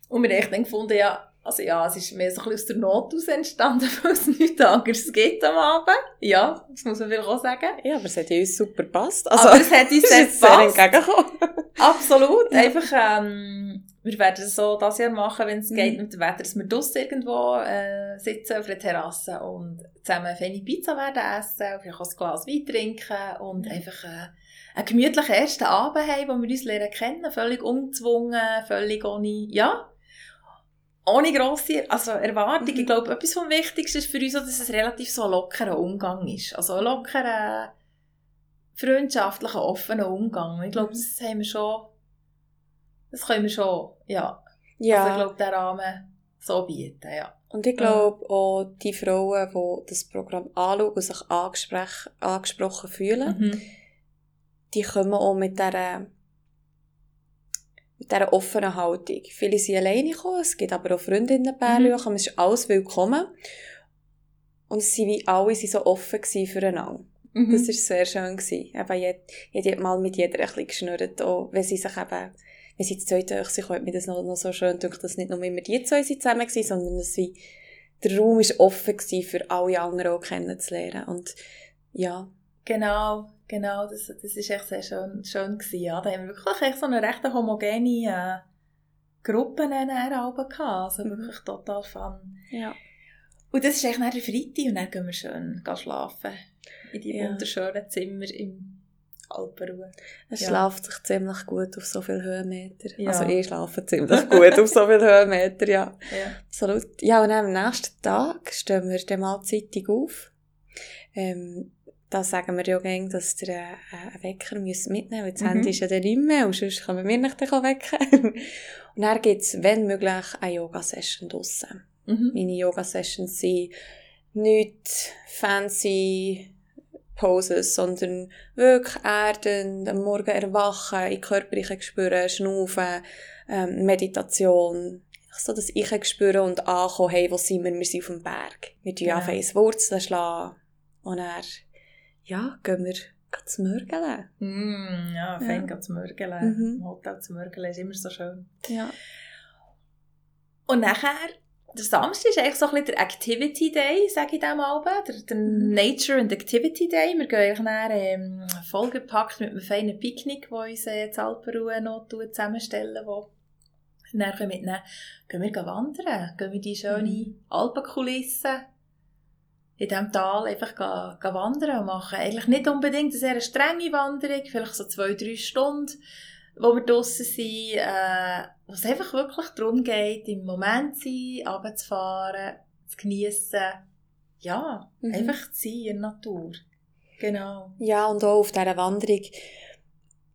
Und wir haben dann gefunden, ja, also ja, es ist mehr so ein bisschen aus der Not aus entstanden, weil es nichts anderes gibt am Abend. Ja, das muss man vielleicht auch sagen. Ja, aber es hat ja uns super gepasst. Aber es hat uns sehr ist sehr gepasst. entgegengekommen. Absolut. Einfach, ähm, wir werden es so das Jahr machen, wenn es Mhm. geht mit dem Wetter, dass wir draussen irgendwo äh, sitzen auf der Terrasse und zusammen eine feine Pizza werden essen, vielleicht auch ein Glas Wein trinken und Mhm. einfach äh, einen gemütlichen ersten Abend haben, wo wir uns lernen kennen, völlig ungezwungen, völlig ohne, ja, ohne grosse also Erwartung. Mhm. Ich glaube, etwas vom Wichtigsten ist für uns dass es relativ so ein lockerer Umgang ist. Also ein lockerer, freundschaftlicher, offener Umgang. Ich glaube, Mhm. das haben wir schon, das können wir schon, ja. Ja. Also ich glaube, den Rahmen so bieten, ja. Und ich glaube auch, die Frauen, die das Programm anschauen und sich angesprochen fühlen, Mhm. die kommen auch mit dieser, mit dieser offenen Haltung. Viele sind alleine gekommen, es gibt aber auch Freundinnen bei Mhm. es ist alles willkommen. Und sind wie alle sind so offen gewesen füreinander. Mhm. Das war sehr schön. Gewesen. Eben, jed, jede hat mal mit jeder ein bisschen geschnurrt, auch wenn sie sich eben, wenn sie zu zweit durch sind, hat mir das noch, noch so schön gedacht, dass nicht nur immer die zwei sind zusammen waren, sondern dass wie, der Raum war offen gewesen, für alle anderen auch kennenzulernen. Und ja, Genau. genau, das, das ist echt sehr schön, schön gewesen, ja. Da haben wir wirklich echt so eine recht homogene äh, Gruppe gehabt, also Mhm. wirklich total fun. Ja. Und das ist eigentlich der Freitag und dann gehen wir schön gehen schlafen. In die Ja. wunderschönen Zimmer im Alpenruhe. Es Ja. schläft sich ziemlich gut auf so viele Höhenmeter. Ja. Also ich schlafe ziemlich gut auf so viele Höhenmeter, ja. Ja. Absolut. Ja, und am nächsten Tag stehen wir dann mal zeitig auf. Ähm, da sagen wir ja gerne, dass ihr äh, einen Wecker müsst mitnehmen müsst. Das Mhm. Handy ist ja dann nicht mehr und sonst können wir nicht wecken. und dann gibt es, wenn möglich, eine Yoga-Session draussen. Mhm. Meine Yoga-Sessions sind nicht fancy Poses, sondern wirklich erdend, am Morgen erwachen, in den Körper spüren, schnaufen, ähm, Meditation. So das Ich spüren und ankommen, hey, wo sind wir? Wir sind auf dem Berg. Wir tun Genau. anfangen, ins Wurzeln schlagen. Und dann, ja, gehen wir zum Mörgeln. Mm, ja, Ja. fein ja. zu mörgeln. Mhm. Hotel zu mörgeln ist immer so schön. Ja. Und nachher, der Samstag ist eigentlich so ein bisschen der Activity Day, sage ich dem mal. Der, der Mhm. Nature and Activity Day. Wir gehen eigentlich dann, ähm, vollgepackt mit einem feinen Picknick, das uns äh, das Alpenruhe noch zusammenstellen wo dann können wir mitnehmen, gehen wir wandern. Gehen wir die schöne Mhm. Alpenkulisse in diesem Tal einfach gehen, gehen wandern und machen. Eigentlich nicht unbedingt eine sehr strenge Wanderung, vielleicht so zwei, drei Stunden, wo wir draussen sind, äh, wo es einfach wirklich darum geht, im Moment zu sein, runterzufahren, zu geniessen. Ja, Mhm. einfach zu sein in der Natur. Genau. Ja, und auch auf dieser Wanderung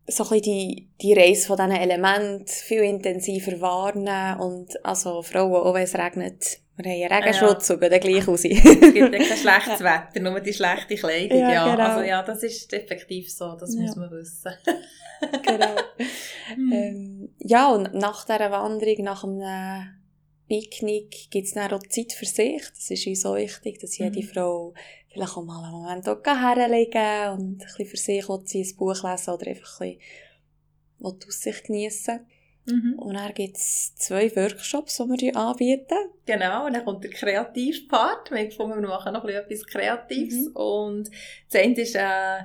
so ein die, die Reise von diesen Elementen viel intensiver wahrnehmen und also Frauen, auch wenn es regnet, wir haben einen Regenschutz und gehen dann gleich raus. Es gibt ja kein schlechtes Wetter, nur die schlechte Kleidung. Ja, Ja, genau. Also ja, das ist effektiv so, das Ja. muss man wissen. genau. Mhm. ähm, ja, und nach dieser Wanderung, nach einem Picknick, gibt es dann auch Zeit für sich. Das ist uns so wichtig, dass jede Mhm. Frau vielleicht auch mal einen Moment auch herlegen und ein bisschen für sich sie ein Buch lesen oder einfach ein bisschen die Aussicht geniessen. Mhm. Und dann gibt es zwei Workshops, die wir anbieten. Genau, und dann kommt der Kreativpart. Wir haben gefunden, wir machen noch etwas Kreatives. Mhm. Und das eine ist äh,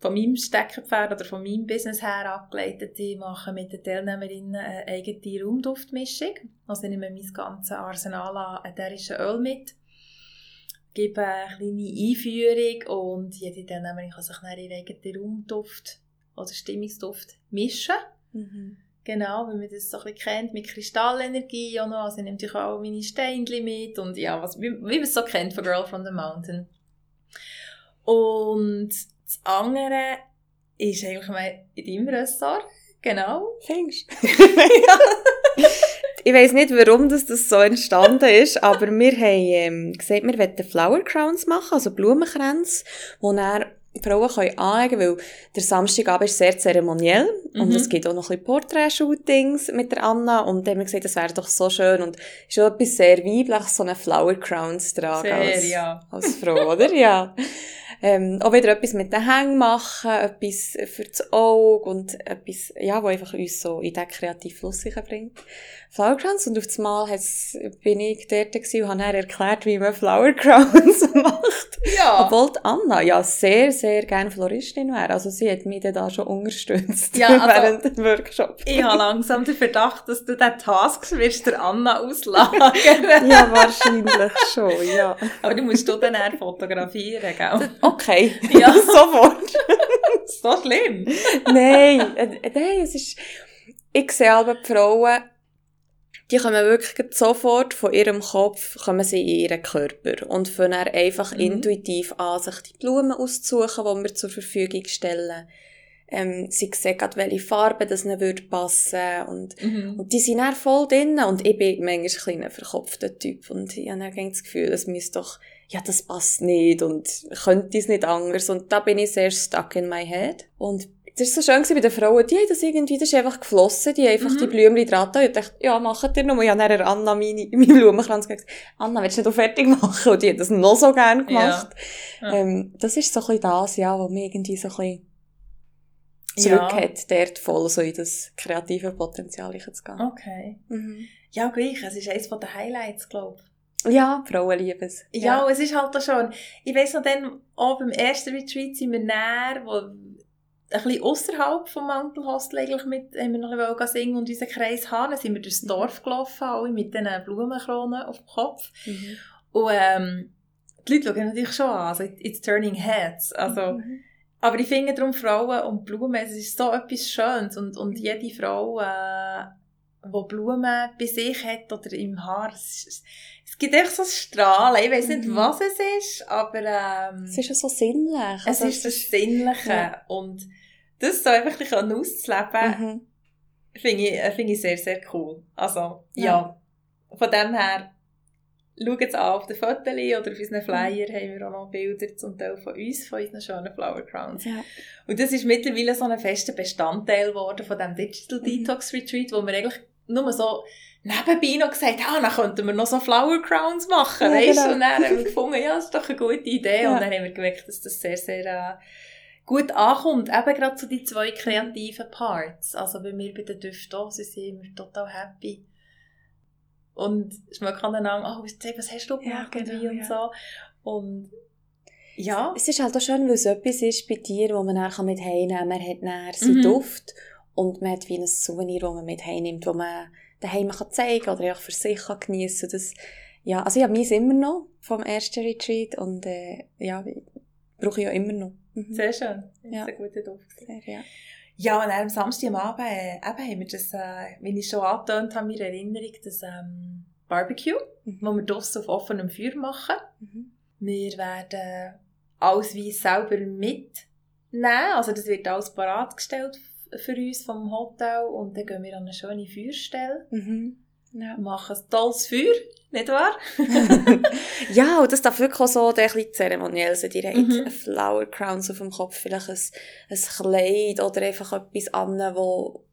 von meinem Steckenpferd oder von meinem Business her abgeleitet. Ich mache mit den Teilnehmerinnen eine eigene Raumduftmischung. Also ich nehme mein ganzes Arsenal an ätherischen Öl mit, gebe eine kleine Einführung und jede Teilnehmerin kann sich dann ihren eigenen Raumduft oder Stimmungsduft mischen. Genau, wie man das so ein kennt, mit Kristallenergie auch noch. Also ich nehme natürlich auch meine Steinchen mit und ja, was, wie, wie man es so kennt von Girl from the Mountain. Und das andere ist eigentlich mal in deinem Ressort, genau. Findest Ich weiss nicht, warum das, das so entstanden ist, aber wir haben ähm, gesagt, wir wollen Flower Crowns machen, also Blumenkränze, die dann Frauen können anlegen können, weil der Samstagabend ist sehr zeremoniell und Mhm. es gibt auch noch ein bisschen Portrait-Shootings mit der Anna und dann haben wir gesagt, das wäre doch so schön und ist schon etwas sehr weibliches, so eine Flower Crowns zu tragen Sehr, als, ja. als Frau, oder? Ja. Ähm, auch wieder etwas mit den Hängen machen, etwas für das Auge und etwas, ja, was einfach uns so in diesen kreativen Fluss bringt. Flower Crowns und auf das Mal bin ich dort gewesen und habe dann erklärt, wie man Flower Crowns macht. Ja, Obwohl Anna ja sehr, sehr gerne Floristin wäre. Also sie hat mich dann da schon unterstützt Ja, also- während dem Workshop. ich habe langsam den Verdacht, dass du den Task wirst der Anna auslagern. Ja, wahrscheinlich schon, ja. Aber du musst du dann eher fotografieren, gell? Okay, Ja. sofort. so schlimm. nein, äh, nein, es ist, ich sehe aber die Frauen, die kommen wirklich sofort von ihrem Kopf, kommen sie in ihren Körper und fangen einfach Mhm. intuitiv an, sich die Blumen auszusuchen, die wir zur Verfügung stellen. Ähm, sie sehen gerade, welche Farbe das ihnen würde passen und Mhm. und die sind dann voll drin und ich bin manchmal ein ein verkopfter Typ und ich habe dann das Gefühl, es müsste doch, ja, das passt nicht und könnte es nicht anders und da bin ich sehr stuck in my head. Und das war so schön bei den Frauen, die haben das irgendwie, das ist einfach geflossen, die haben einfach Mhm. die Blümchen dran und ich dachte, ja, macht ihr noch. Ich habe dann Anna meine, meine Blumenkranz gesagt, Anna, willst du nicht auch fertig machen? Und die hat das noch so gerne gemacht. Ja. Ähm, das ist so ein bisschen das, ja, was mich irgendwie so ein bisschen Ja. zurück hat, dort voll so in das kreative Potenzial zu gehen. Okay. Mhm. Ja, gleich. Es ist eines der Highlights, glaube ich. Ja, Frauen lieben es. Ja, ja, es ist halt auch schon. Ich weiss noch dann, auch beim ersten Retreat sind wir näher, wo ein bisschen außerhalb vom Mantelhostel eigentlich mit, haben wir noch ein bisschen singen und unseren Kreis haben. Dann sind wir durchs Dorf gelaufen, alle mit diesen Blumenkronen auf dem Kopf. Mhm. Und, ähm, die Leute schauen natürlich schon an, also it's turning heads. Also, mhm. Aber ich finde darum Frauen und Blumen, es ist so etwas Schönes und, und jede Frau, äh, die Blumen bei sich hat oder im Haar, es, ist, es gibt echt so Strahlen. Ich weiß nicht, mhm. was es ist, aber ähm, es ist ja so sinnlich. Es also, ist das Sinnliche ja. und das so einfach ein auszuleben, mhm. finde ich, äh, find ich sehr, sehr cool. Also, ja. ja. Von dem her, schaut es an auf den Fotos oder auf unseren Flyer mhm. haben wir auch noch Bilder zum Teil von uns, von unseren schönen Flower Crowns. Ja. Und das ist mittlerweile so ein fester Bestandteil geworden von diesem Digital mhm. Detox Retreat, wo wir eigentlich nur so nebenbei noch gesagt haben, ah, dann könnten wir noch so Flower Crowns machen, ja, weißt genau. Und dann haben wir gefunden, ja, das ist doch eine gute Idee. Ja. Und dann haben wir gemerkt, dass das sehr, sehr äh, gut ankommt. Eben gerade zu so die zwei kreativen Parts. Also bei mir bei den Düften sie sind immer total happy und schmeckt aneinander, oh, was hast du gemacht ja, genau, und ja. so. Und ja. Es ist halt auch schön, weil es etwas ist bei dir, wo man dann mit heimnehmen kann. Man hat dann seinen mhm. Duft und man hat wie ein Souvenir, das man mit heimnimmt, das man daheim kann zeigen kann oder auch für sich kann geniessen kann. Ja, also ich habe meins immer noch vom ersten Retreat und äh, ja, brauche ich ja immer noch. Mhm. Sehr schön. Das ja. ist ein guter Duft. Sehr, ja. Ja, und am Samstag am Abend äh, eben haben wir das, äh, wie ich schon angetönt habe, in Erinnerung, das ähm, Barbecue, mhm. wo wir draussen auf offenem Feuer machen. Mhm. Wir werden alles wie selber mitnehmen, also das wird alles parat gestellt für uns vom Hotel und dann gehen wir an eine schöne Feuerstelle. Mhm. Ja. Machen ein tolles Feuer, nicht wahr? ja, und das darf wirklich auch so ein bisschen zeremoniell sein. Ihr habt mhm. Flower Crowns auf dem Kopf, vielleicht ein, ein Kleid oder einfach etwas an, wo,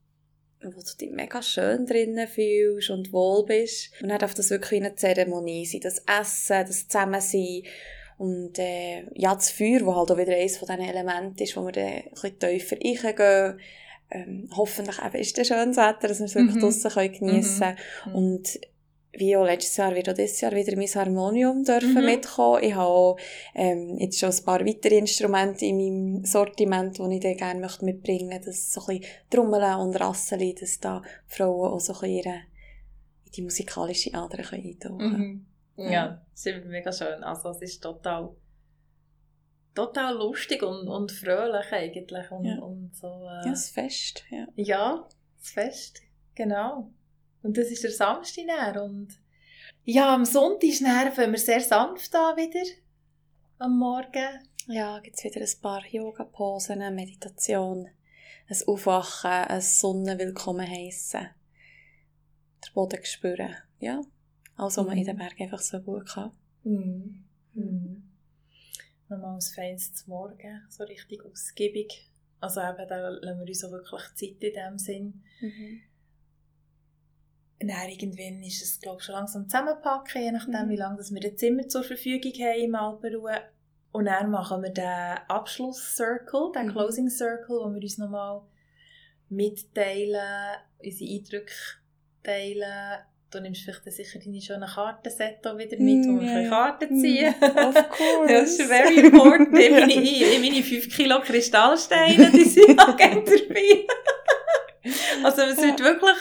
wo du dich mega schön drinnen fühlst und wohl bist. Und dann darf das wirklich eine Zeremonie sein. Das Essen, das Zusammensein. Und äh, ja, das Feuer, das halt auch wieder eines von diesen Elementen ist, wo wir dann ein bisschen tiefer reingehen ähm, hoffentlich eben ist es schönes Wetter, dass wir es wirklich mhm. draussen geniessen können. Mhm. Und wie auch letztes Jahr wird auch dieses Jahr wieder mein Harmonium dürfen mhm. mitkommen. Ich habe auch, ähm, jetzt schon ein paar weitere Instrumente in meinem Sortiment, die ich dann gerne möchte mitbringen möchte. Das so ein bisschen Trommeln und Rasseln, dass da Frauen auch so ein bisschen in die musikalische Ader eintauchen können. Mhm. Ja, das ist mega schön. Also es ist total total lustig und, und fröhlich eigentlich. Und, ja. und so, äh, ja, das Fest. Ja. ja, das Fest, genau. Und das ist der Samstag näher. Und ja, am Sonntag ist wenn wir sehr sanft an wieder. Am Morgen. Ja, gibt es wieder ein paar Yoga-Posen, Meditation, ein Aufwachen, ein Sonnenwillkommen heissen. Der Boden spüren. Ja, alles, was mhm. man in den Bergen einfach so gut kann. Mhm. Mhm nochmal ein feines Morgen, so richtig ausgiebig. Also eben, da lassen wir uns auch wirklich Zeit in dem Sinn. Mhm. Dann irgendwann ist es, glaube ich, schon langsam zusammenpacken, je nachdem, mhm. wie lange wir das Zimmer zur Verfügung haben im Alperuhe. Und dann machen wir den Abschluss-Circle, den mhm. Closing-Circle, wo wir uns nochmal mitteilen, unsere Eindrücke teilen, du nimmst vielleicht sicher deine schönen Kartenset wieder mit, wo mm, wir yeah. Karten ziehen können. Mm, of course. das ist very important. meine, meine 5 Kilo Kristallsteine, die sind auch gerne dabei. also es wird wirklich,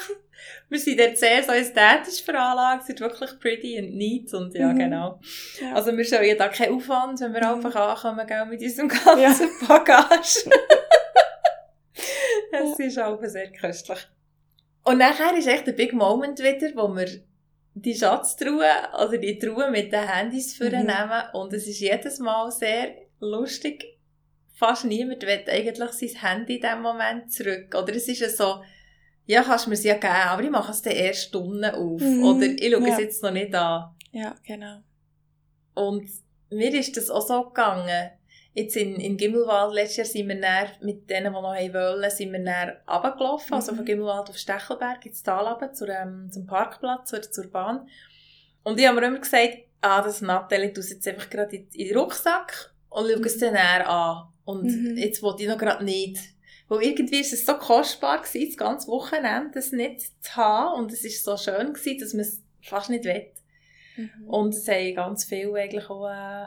wir sind dort sehr so ästhetisch veranlagt, es wird wirklich pretty and neat und ja, mhm. genau. Ja. Also wir schauen ja da keinen Aufwand, wenn wir mhm. einfach ankommen, gell, mit unserem ganzen ja. Bagage. Es ist auch sehr köstlich. Und nachher ist echt der Big Moment wieder, wo wir die Schatztruhe, also die Truhe mit den Handys vornehmen mhm. und es ist jedes Mal sehr lustig. Fast niemand will eigentlich sein Handy in diesem Moment zurück. Oder es ist ja so, ja, kannst du mir es ja geben, aber ich mache es dann erst Stunden auf. Mhm. Oder ich schaue ja. es jetzt noch nicht an. Ja, genau. Und mir ist das auch so gegangen. Jetzt in, in Gimmelwald, letztes Jahr sind wir dann, mit denen, die noch wollen, sind wir dann runtergelaufen, mhm. also von Gimmelwald auf Stechelberg ins Tal runter, zu, ähm, zum Parkplatz oder zur Bahn. Und ich habe mir immer gesagt, ah, das Nathalie, du jetzt einfach gerade in, in den Rucksack und schau es dann an. Und mhm. jetzt wollte ich noch gerade nicht. Weil irgendwie ist es so kostbar gewesen, das ganze Wochenende das nicht zu haben. Und es ist so schön gewesen, dass man es fast nicht will. Mhm. Und es haben ganz viele eigentlich auch äh,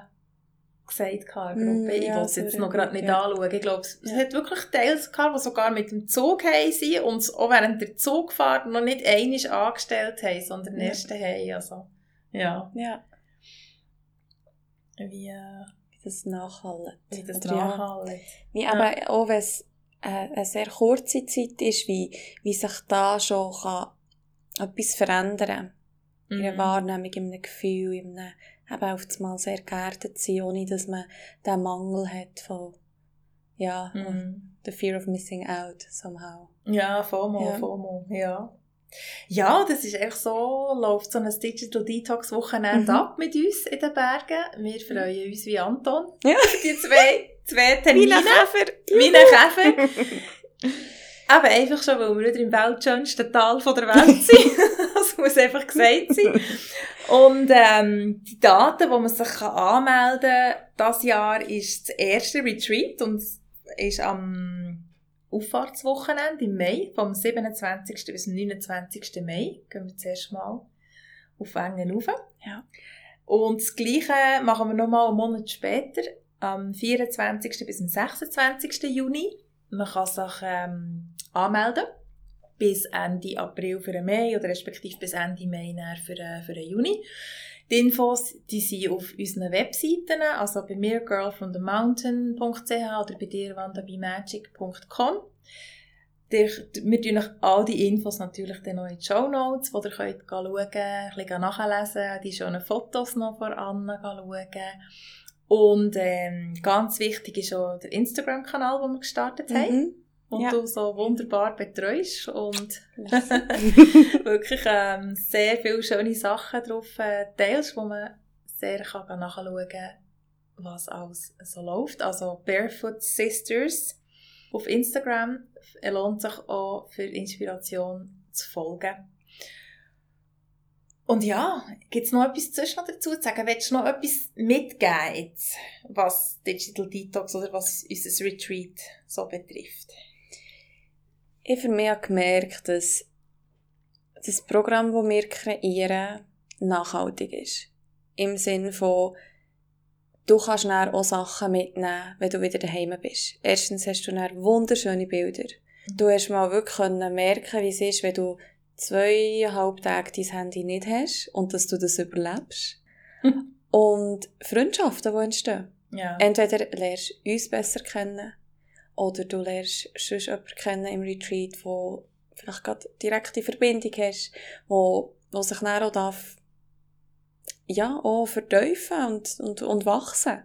gesagt in der Gruppe. Mm, ich ja, will es jetzt noch gerade nicht ja. anschauen. Ich glaube, es, es Ja. hat wirklich Teils gehabt, die sogar mit dem Zug sind und es auch während der Zugfahrt noch nicht einmal angestellt haben, sondern Ja. erst daheim. Also, ja, Ja, wie, äh, wie das nachhallt. wie das Oder ja. Wie aber auch, wenn es eine sehr kurze Zeit ist, wie, wie sich da schon kann etwas verändern kann. In einer Mhm. Wahrnehmung, in einem Gefühl, in einem, eben auf einmal sehr geerdet sein, ohne dass man den Mangel hat von, ja, Mhm. the fear of missing out, somehow. Ja, FOMO, Ja. FOMO, ja. Ja, das ist echt so, läuft so ein Digital Detox Wochenende Mhm. ab mit uns in den Bergen. Wir freuen uns wie Anton. Ja. Die zwei, zwei Termine. Käfer! Meine Käfer. Aber einfach schon, weil wir wieder im weltschönsten Tal von der Welt sind. das muss einfach gesagt sein. Und ähm, die Daten, wo man sich kann anmelden kann, dieses Jahr ist das erste Retreat und ist am Auffahrtswochenende im Mai, vom 27. bis zum 29. Mai. Gehen wir zuerst mal auf Wengen rauf. Ja. Und das Gleiche machen wir nochmal einen Monat später, am 24. bis zum 26. Juni. Man kann sich ähm, anmelden bis Ende April für den Mai oder respektive bis Ende Mai für, äh, für den Juni. Die Infos die sind auf unseren Webseiten, also bei mir girlfromthemountain.ch oder bei dir wandabymagic.com. Wir tun euch all die Infos natürlich dann noch in die Show Notes, wo ihr könnt schauen, ein bisschen nachlesen, die schönen Fotos noch voran schauen. Und ähm, ganz wichtig ist auch der Instagram-Kanal, den wir gestartet haben Mhm. und Ja. du so wunderbar betreust und wirklich ähm, sehr viele schöne Sachen drauf äh, teilst, wo man sehr kann nachschauen kann, was alles so läuft. Also Barefoot Sisters auf Instagram lohnt sich auch für Inspiration zu folgen. Und ja, gibt es noch etwas zwischen dazu zu sagen? Willst du noch etwas mitgeben, jetzt, was Digital Detox oder was unser Retreat so betrifft? Ich für mich habe gemerkt, dass das Programm, das wir kreieren, nachhaltig ist. Im Sinne von, du kannst dann auch Sachen mitnehmen, wenn du wieder daheim bist. Erstens hast du dann wunderschöne Bilder. Du hast mal wirklich merken, wie es ist, wenn du zweieinhalb Tage dein Handy nicht hast und dass du das überlebst. und Freundschaften, die entstehen. Ja. Entweder lernst du uns besser kennen oder du lernst sonst jemanden kennen im Retreat, wo vielleicht gerade direkte Verbindung hast, wo, wo sich dann auch darf, ja, auch vertiefen und, und, und wachsen.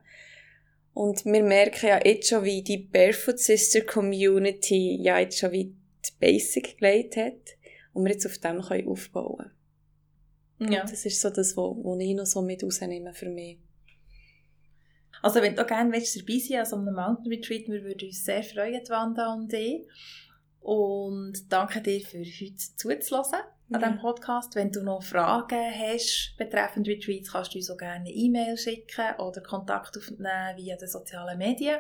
Und wir merken ja jetzt schon, wie die Barefoot Sister Community ja jetzt schon wie die Basic gelegt hat und wir jetzt auf dem können aufbauen können. ja. Und das ist so das, was wo, wo ich noch so mit rausnehme für mich. Also wenn du auch gerne willst, dabei sein an so einem Mountain Retreat, wir würden uns sehr freuen, Wanda und ich. Und danke dir für heute zuzulassen an diesem Podcast. Wenn du noch Fragen hast betreffend Retreats, kannst du uns auch gerne eine E-Mail schicken oder Kontakt aufnehmen via den sozialen Medien.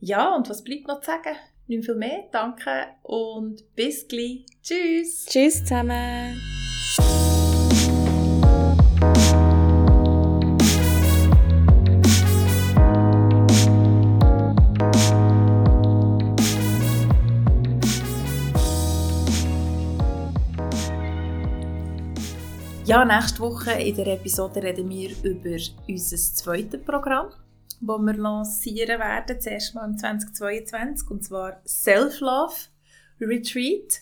Ja, und was bleibt noch zu sagen? Nicht viel mehr. Danke und bis gleich. Tschüss! Tschüss zusammen! Ja, nächste Woche in der Episode reden wir über unser zweites Programm, das wir lancieren werden, zuerst mal im 2022, und zwar Self-Love Retreat.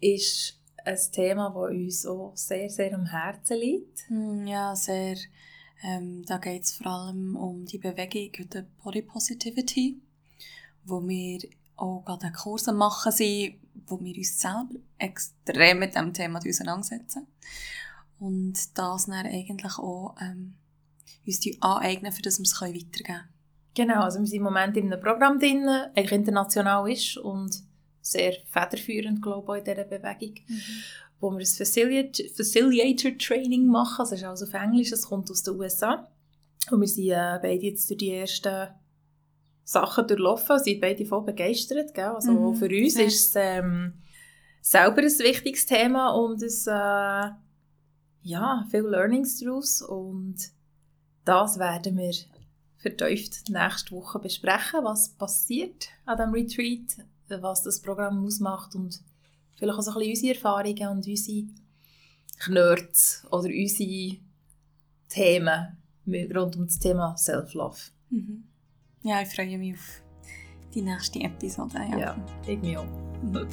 Ist ein Thema, das uns auch sehr, sehr am Herzen liegt. Hm, Ja, sehr. Ähm, da geht es vor allem um die Bewegung und Body Positivity, wo wir auch gerade einen Kurs am machen sind, wo wir uns selber extrem mit dem Thema auseinandersetzen. Und das dann eigentlich auch ähm, uns die aneignen, für das wir es weitergeben können. Genau, also wir sind im Moment in einem Programm drin, eigentlich international ist und sehr federführend, glaube ich, in dieser Bewegung. wo wir ein Faciliat Facilitator Training machen. Das ist also auf Englisch, es kommt aus den USA. Und wir sind äh, beide jetzt durch die ersten Sachen durchlaufen, sind beide voll begeistert. Gell? Also Mhm, für uns sehr. ist es ähm, selber ein wichtiges Thema und es, äh, ja, viele Learnings daraus und das werden wir vertieft nächste Woche besprechen, was passiert an diesem Retreat, was das Programm ausmacht und vielleicht auch so ein bisschen unsere Erfahrungen und unsere Knörts oder unsere Themen rund um das Thema Self-Love. Mhm. Ja, ich freue mich auf die nächste Episode. Ja, ja ich mich auch. Mhm.